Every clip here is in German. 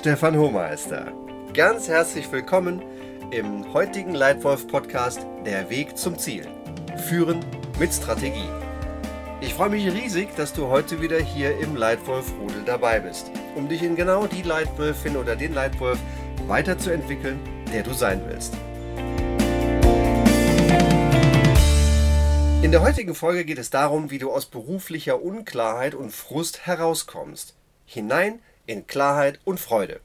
Stefan Hohmeister. Ganz herzlich willkommen im heutigen Leitwolf-Podcast Der Weg zum Ziel. Führen mit Strategie. Ich freue mich riesig, dass du heute wieder hier im Leitwolf-Rudel dabei bist, um dich in genau die Leitwölfin oder den Leitwolf weiterzuentwickeln, der du sein willst. In der heutigen Folge geht es darum, wie du aus beruflicher Unklarheit und Frust herauskommst. Hinein in Klarheit und Freude.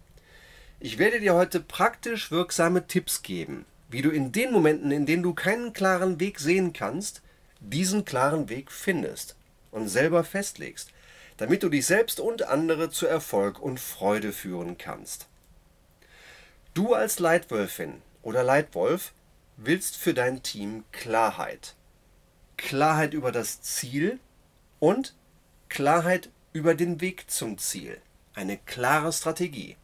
Ich werde dir heute praktisch wirksame Tipps geben, wie du in den Momenten, in denen du keinen klaren Weg sehen kannst, diesen klaren Weg findest und selber festlegst, damit du dich selbst und andere zu Erfolg und Freude führen kannst. Du als Leitwölfin oder Leitwolf willst für dein Team Klarheit. Klarheit über das Ziel und Klarheit über den Weg zum Ziel. Eine klare Strategie.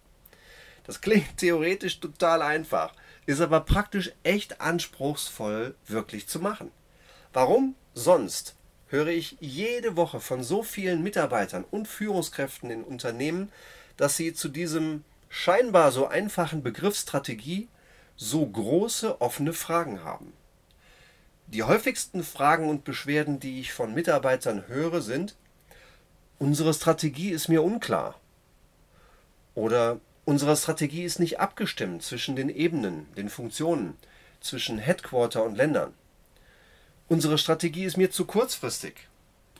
Das klingt theoretisch total einfach, ist aber praktisch echt anspruchsvoll wirklich zu machen. Warum sonst höre ich jede Woche von so vielen Mitarbeitern und Führungskräften in Unternehmen, dass sie zu diesem scheinbar so einfachen Begriff Strategie so große offene Fragen haben. Die häufigsten Fragen und Beschwerden, die ich von Mitarbeitern höre, sind, unsere Strategie ist mir unklar. Oder unsere Strategie ist nicht abgestimmt zwischen den Ebenen, den Funktionen, zwischen Headquarter und Ländern. Unsere Strategie ist mir zu kurzfristig.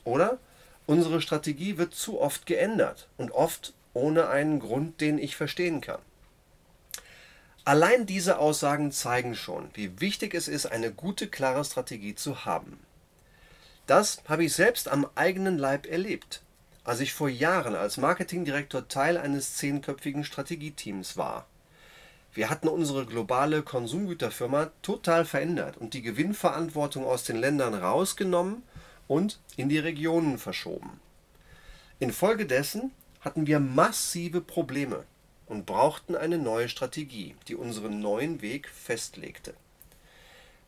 Oder unsere Strategie wird zu oft geändert und oft ohne einen Grund, den ich verstehen kann. Allein diese Aussagen zeigen schon, wie wichtig es ist, eine gute, klare Strategie zu haben. Das habe ich selbst am eigenen Leib erlebt als ich vor Jahren als Marketingdirektor Teil eines zehnköpfigen Strategieteams war. Wir hatten unsere globale Konsumgüterfirma total verändert und die Gewinnverantwortung aus den Ländern rausgenommen und in die Regionen verschoben. Infolgedessen hatten wir massive Probleme und brauchten eine neue Strategie, die unseren neuen Weg festlegte.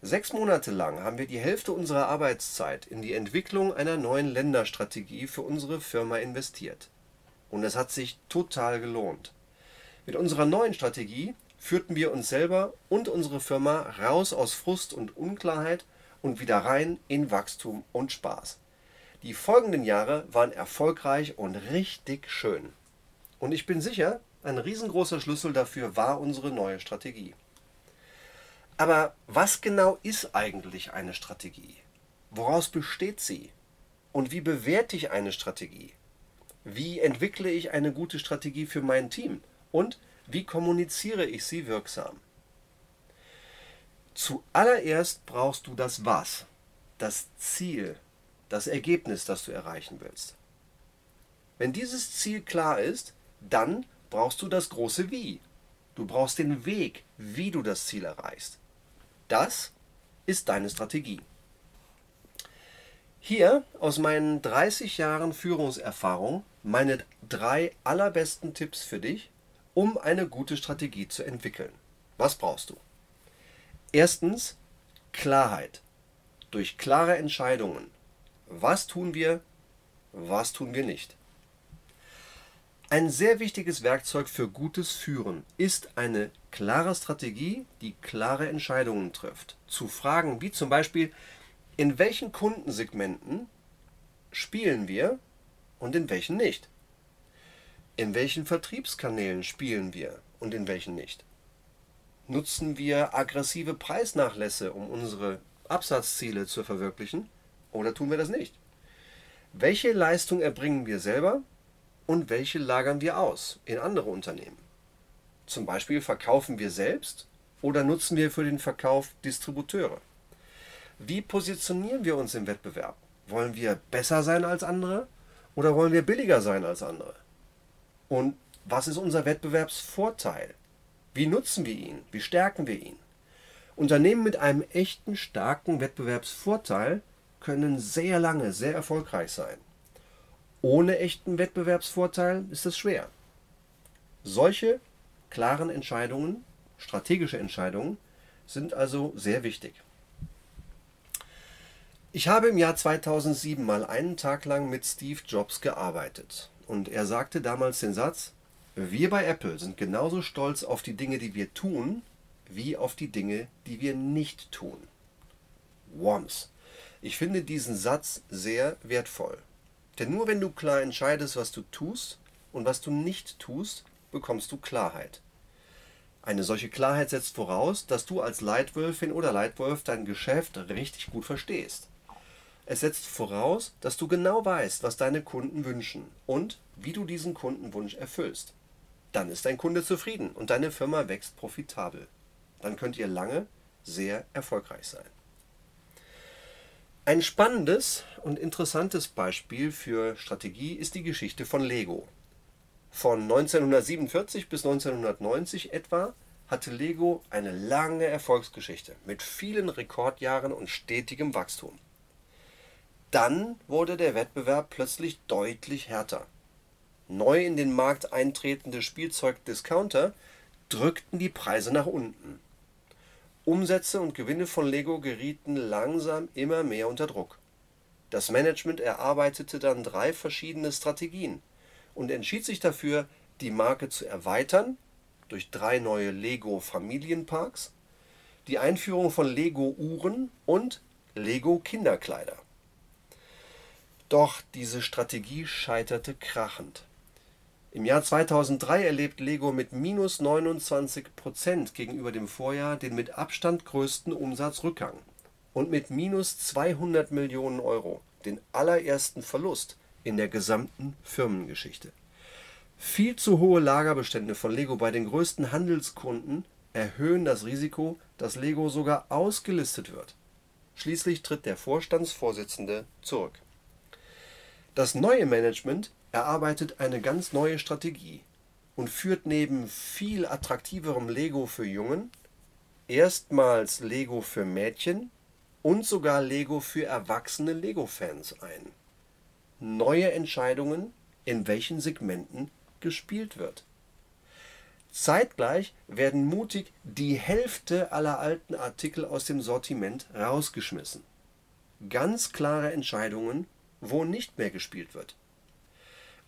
Sechs Monate lang haben wir die Hälfte unserer Arbeitszeit in die Entwicklung einer neuen Länderstrategie für unsere Firma investiert. Und es hat sich total gelohnt. Mit unserer neuen Strategie führten wir uns selber und unsere Firma raus aus Frust und Unklarheit und wieder rein in Wachstum und Spaß. Die folgenden Jahre waren erfolgreich und richtig schön. Und ich bin sicher, ein riesengroßer Schlüssel dafür war unsere neue Strategie. Aber was genau ist eigentlich eine Strategie? Woraus besteht sie? Und wie bewerte ich eine Strategie? Wie entwickle ich eine gute Strategie für mein Team? Und wie kommuniziere ich sie wirksam? Zuallererst brauchst du das Was, das Ziel, das Ergebnis, das du erreichen willst. Wenn dieses Ziel klar ist, dann brauchst du das große Wie. Du brauchst den Weg, wie du das Ziel erreichst. Das ist deine Strategie. Hier aus meinen 30 Jahren Führungserfahrung meine drei allerbesten Tipps für dich, um eine gute Strategie zu entwickeln. Was brauchst du? Erstens Klarheit. Durch klare Entscheidungen. Was tun wir? Was tun wir nicht? Ein sehr wichtiges Werkzeug für gutes Führen ist eine klare Strategie, die klare Entscheidungen trifft. Zu Fragen wie zum Beispiel, in welchen Kundensegmenten spielen wir und in welchen nicht? In welchen Vertriebskanälen spielen wir und in welchen nicht? Nutzen wir aggressive Preisnachlässe, um unsere Absatzziele zu verwirklichen, oder tun wir das nicht? Welche Leistung erbringen wir selber und welche lagern wir aus in andere Unternehmen. Zum Beispiel verkaufen wir selbst oder nutzen wir für den Verkauf Distributeure. Wie positionieren wir uns im Wettbewerb? Wollen wir besser sein als andere oder wollen wir billiger sein als andere? Und was ist unser Wettbewerbsvorteil? Wie nutzen wir ihn? Wie stärken wir ihn? Unternehmen mit einem echten starken Wettbewerbsvorteil können sehr lange sehr erfolgreich sein. Ohne echten Wettbewerbsvorteil ist es schwer. Solche klaren Entscheidungen, strategische Entscheidungen, sind also sehr wichtig. Ich habe im Jahr 2007 mal einen Tag lang mit Steve Jobs gearbeitet und er sagte damals den Satz, Wir bei Apple sind genauso stolz auf die Dinge, die wir tun, wie auf die Dinge, die wir nicht tun. Worms. Ich finde diesen Satz sehr wertvoll. Denn nur wenn du klar entscheidest, was du tust und was du nicht tust, bekommst du Klarheit. Eine solche Klarheit setzt voraus, dass du als Leitwölfin oder Leitwolf dein Geschäft richtig gut verstehst. Es setzt voraus, dass du genau weißt, was deine Kunden wünschen und wie du diesen Kundenwunsch erfüllst. Dann ist dein Kunde zufrieden und deine Firma wächst profitabel. Dann könnt ihr lange sehr erfolgreich sein. Ein spannendes und interessantes Beispiel für Strategie ist die Geschichte von Lego. Von 1947 bis 1990 etwa hatte Lego eine lange Erfolgsgeschichte mit vielen Rekordjahren und stetigem Wachstum. Dann wurde der Wettbewerb plötzlich deutlich härter. Neu in den Markt eintretende Spielzeugdiscounter drückten die Preise nach unten. Umsätze und Gewinne von Lego gerieten langsam immer mehr unter Druck. Das Management erarbeitete dann drei verschiedene Strategien und entschied sich dafür, die Marke zu erweitern durch drei neue Lego Familienparks, die Einführung von Lego Uhren und Lego Kinderkleider. Doch diese Strategie scheiterte krachend. Im Jahr 2003 erlebt Lego mit minus 29 Prozent gegenüber dem Vorjahr den mit Abstand größten Umsatzrückgang und mit minus 200 Millionen Euro den allerersten Verlust in der gesamten Firmengeschichte. Viel zu hohe Lagerbestände von Lego bei den größten Handelskunden erhöhen das Risiko, dass Lego sogar ausgelistet wird. Schließlich tritt der Vorstandsvorsitzende zurück. Das neue Management erarbeitet eine ganz neue Strategie und führt neben viel attraktiverem Lego für Jungen erstmals Lego für Mädchen und sogar Lego für erwachsene Lego-Fans ein. Neue Entscheidungen, in welchen Segmenten gespielt wird. Zeitgleich werden mutig die Hälfte aller alten Artikel aus dem Sortiment rausgeschmissen. Ganz klare Entscheidungen, wo nicht mehr gespielt wird.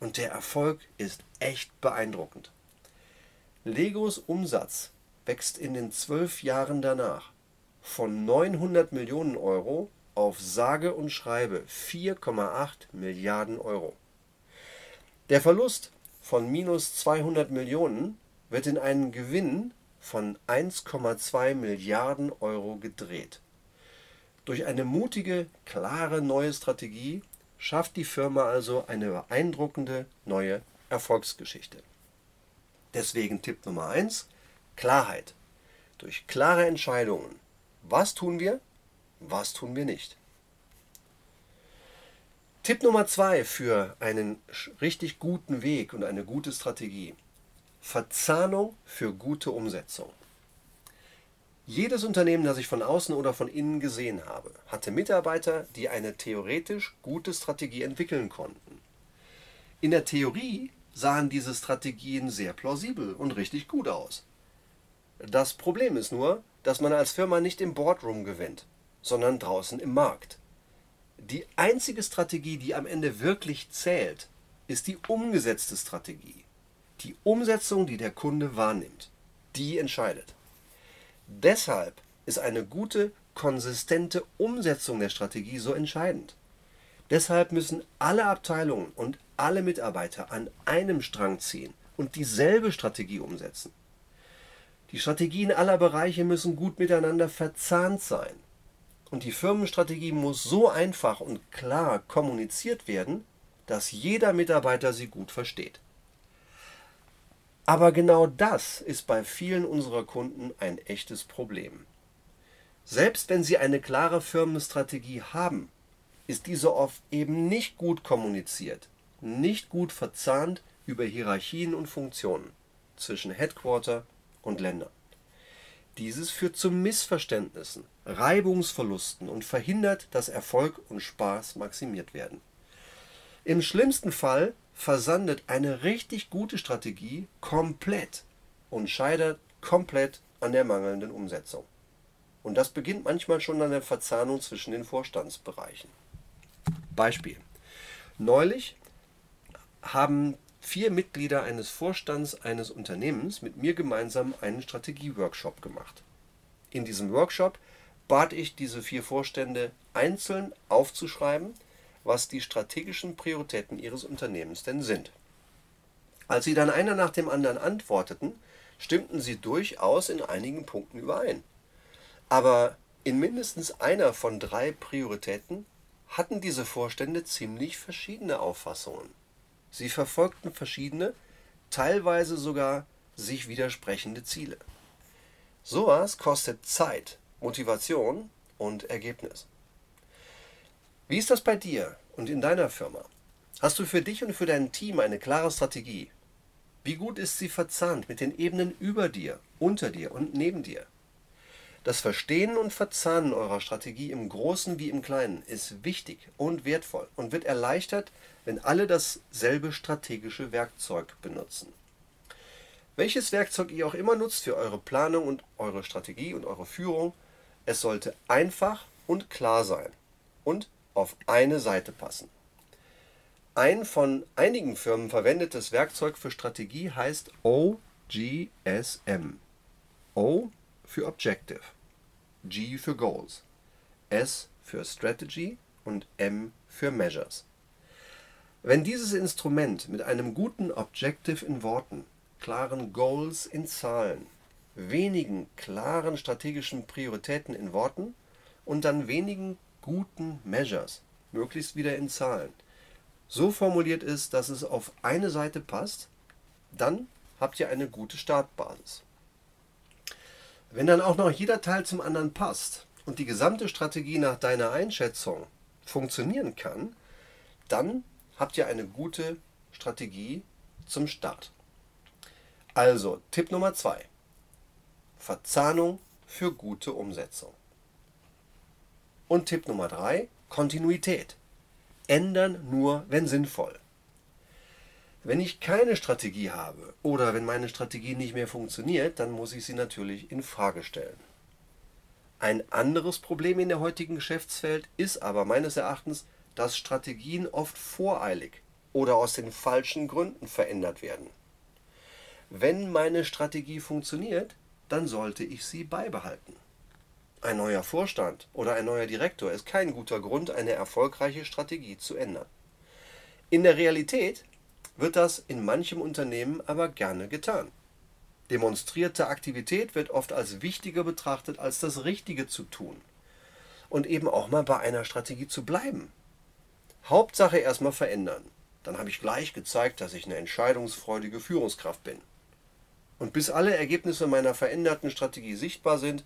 Und der Erfolg ist echt beeindruckend. Legos Umsatz wächst in den zwölf Jahren danach von 900 Millionen Euro auf sage und schreibe 4,8 Milliarden Euro. Der Verlust von minus 200 Millionen wird in einen Gewinn von 1,2 Milliarden Euro gedreht. Durch eine mutige, klare neue Strategie schafft die Firma also eine beeindruckende neue Erfolgsgeschichte. Deswegen Tipp Nummer 1, Klarheit. Durch klare Entscheidungen. Was tun wir? Was tun wir nicht? Tipp Nummer 2 für einen richtig guten Weg und eine gute Strategie. Verzahnung für gute Umsetzung. Jedes Unternehmen, das ich von außen oder von innen gesehen habe, hatte Mitarbeiter, die eine theoretisch gute Strategie entwickeln konnten. In der Theorie sahen diese Strategien sehr plausibel und richtig gut aus. Das Problem ist nur, dass man als Firma nicht im Boardroom gewinnt, sondern draußen im Markt. Die einzige Strategie, die am Ende wirklich zählt, ist die umgesetzte Strategie. Die Umsetzung, die der Kunde wahrnimmt, die entscheidet. Deshalb ist eine gute, konsistente Umsetzung der Strategie so entscheidend. Deshalb müssen alle Abteilungen und alle Mitarbeiter an einem Strang ziehen und dieselbe Strategie umsetzen. Die Strategien aller Bereiche müssen gut miteinander verzahnt sein. Und die Firmenstrategie muss so einfach und klar kommuniziert werden, dass jeder Mitarbeiter sie gut versteht. Aber genau das ist bei vielen unserer Kunden ein echtes Problem. Selbst wenn sie eine klare Firmenstrategie haben, ist diese oft eben nicht gut kommuniziert, nicht gut verzahnt über Hierarchien und Funktionen zwischen Headquarter und Ländern. Dieses führt zu Missverständnissen, Reibungsverlusten und verhindert, dass Erfolg und Spaß maximiert werden. Im schlimmsten Fall versandet eine richtig gute Strategie komplett und scheitert komplett an der mangelnden Umsetzung. Und das beginnt manchmal schon an der Verzahnung zwischen den Vorstandsbereichen. Beispiel. Neulich haben vier Mitglieder eines Vorstands eines Unternehmens mit mir gemeinsam einen Strategieworkshop gemacht. In diesem Workshop bat ich diese vier Vorstände einzeln aufzuschreiben, was die strategischen Prioritäten ihres Unternehmens denn sind. Als sie dann einer nach dem anderen antworteten, stimmten sie durchaus in einigen Punkten überein. Aber in mindestens einer von drei Prioritäten hatten diese Vorstände ziemlich verschiedene Auffassungen. Sie verfolgten verschiedene, teilweise sogar sich widersprechende Ziele. Sowas kostet Zeit, Motivation und Ergebnis. Wie ist das bei dir und in deiner Firma? Hast du für dich und für dein Team eine klare Strategie? Wie gut ist sie verzahnt mit den Ebenen über dir, unter dir und neben dir? Das Verstehen und Verzahnen eurer Strategie im Großen wie im Kleinen ist wichtig und wertvoll und wird erleichtert, wenn alle dasselbe strategische Werkzeug benutzen. Welches Werkzeug ihr auch immer nutzt für eure Planung und eure Strategie und eure Führung, es sollte einfach und klar sein und auf eine Seite passen. Ein von einigen Firmen verwendetes Werkzeug für Strategie heißt OGSM. O für Objective. G für Goals, S für Strategy und M für Measures. Wenn dieses Instrument mit einem guten Objective in Worten, klaren Goals in Zahlen, wenigen klaren strategischen Prioritäten in Worten und dann wenigen guten Measures, möglichst wieder in Zahlen, so formuliert ist, dass es auf eine Seite passt, dann habt ihr eine gute Startbasis. Wenn dann auch noch jeder Teil zum anderen passt und die gesamte Strategie nach deiner Einschätzung funktionieren kann, dann habt ihr eine gute Strategie zum Start. Also Tipp Nummer zwei: Verzahnung für gute Umsetzung. Und Tipp Nummer drei: Kontinuität. Ändern nur, wenn sinnvoll. Wenn ich keine Strategie habe oder wenn meine Strategie nicht mehr funktioniert, dann muss ich sie natürlich in Frage stellen. Ein anderes Problem in der heutigen Geschäftswelt ist aber meines Erachtens, dass Strategien oft voreilig oder aus den falschen Gründen verändert werden. Wenn meine Strategie funktioniert, dann sollte ich sie beibehalten. Ein neuer Vorstand oder ein neuer Direktor ist kein guter Grund, eine erfolgreiche Strategie zu ändern. In der Realität wird das in manchem Unternehmen aber gerne getan. Demonstrierte Aktivität wird oft als wichtiger betrachtet, als das Richtige zu tun. Und eben auch mal bei einer Strategie zu bleiben. Hauptsache erstmal verändern. Dann habe ich gleich gezeigt, dass ich eine entscheidungsfreudige Führungskraft bin. Und bis alle Ergebnisse meiner veränderten Strategie sichtbar sind,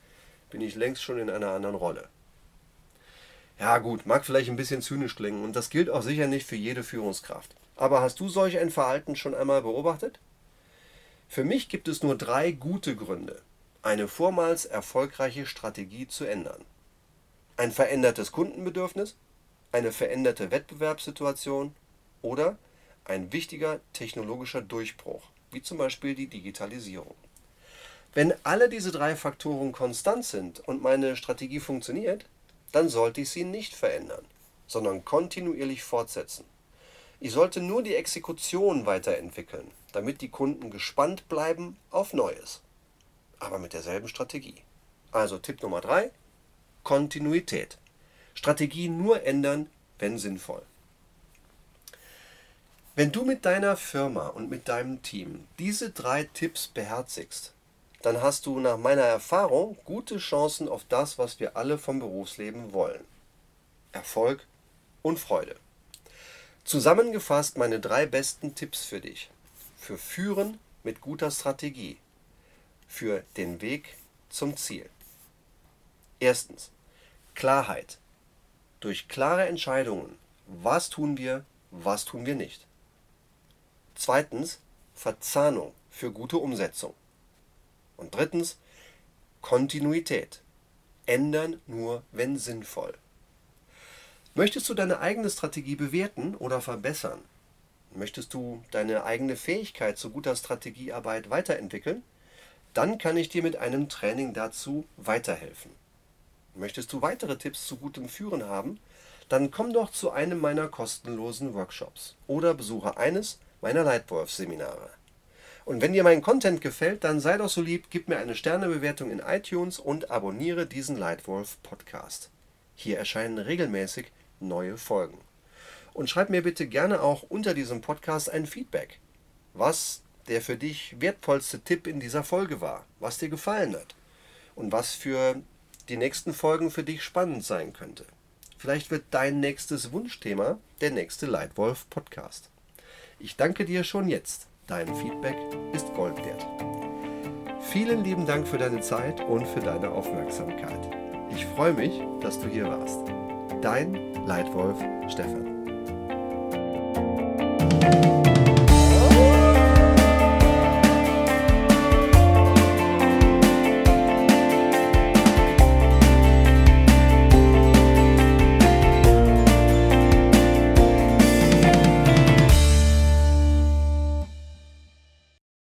bin ich längst schon in einer anderen Rolle. Ja gut, mag vielleicht ein bisschen zynisch klingen und das gilt auch sicher nicht für jede Führungskraft. Aber hast du solch ein Verhalten schon einmal beobachtet? Für mich gibt es nur drei gute Gründe, eine vormals erfolgreiche Strategie zu ändern. Ein verändertes Kundenbedürfnis, eine veränderte Wettbewerbssituation oder ein wichtiger technologischer Durchbruch, wie zum Beispiel die Digitalisierung. Wenn alle diese drei Faktoren konstant sind und meine Strategie funktioniert, dann sollte ich sie nicht verändern, sondern kontinuierlich fortsetzen. Ich sollte nur die Exekution weiterentwickeln, damit die Kunden gespannt bleiben auf Neues. Aber mit derselben Strategie. Also Tipp Nummer 3, Kontinuität. Strategie nur ändern, wenn sinnvoll. Wenn du mit deiner Firma und mit deinem Team diese drei Tipps beherzigst, dann hast du nach meiner Erfahrung gute Chancen auf das, was wir alle vom Berufsleben wollen. Erfolg und Freude. Zusammengefasst meine drei besten Tipps für dich. Für Führen mit guter Strategie. Für den Weg zum Ziel. Erstens. Klarheit. Durch klare Entscheidungen. Was tun wir, was tun wir nicht. Zweitens. Verzahnung für gute Umsetzung. Und drittens. Kontinuität. Ändern nur, wenn sinnvoll. Möchtest du deine eigene Strategie bewerten oder verbessern? Möchtest du deine eigene Fähigkeit zu guter Strategiearbeit weiterentwickeln? Dann kann ich dir mit einem Training dazu weiterhelfen. Möchtest du weitere Tipps zu gutem Führen haben? Dann komm doch zu einem meiner kostenlosen Workshops oder besuche eines meiner Leitwolf-Seminare. Und wenn dir mein Content gefällt, dann sei doch so lieb, gib mir eine Sternebewertung in iTunes und abonniere diesen Leitwolf Podcast. Hier erscheinen regelmäßig neue Folgen. Und schreib mir bitte gerne auch unter diesem Podcast ein Feedback, was der für dich wertvollste Tipp in dieser Folge war, was dir gefallen hat und was für die nächsten Folgen für dich spannend sein könnte. Vielleicht wird dein nächstes Wunschthema der nächste Leitwolf Podcast. Ich danke dir schon jetzt. Dein Feedback ist Gold wert. Vielen lieben Dank für deine Zeit und für deine Aufmerksamkeit. Ich freue mich, dass du hier warst. Dein Leitwolf Stefan.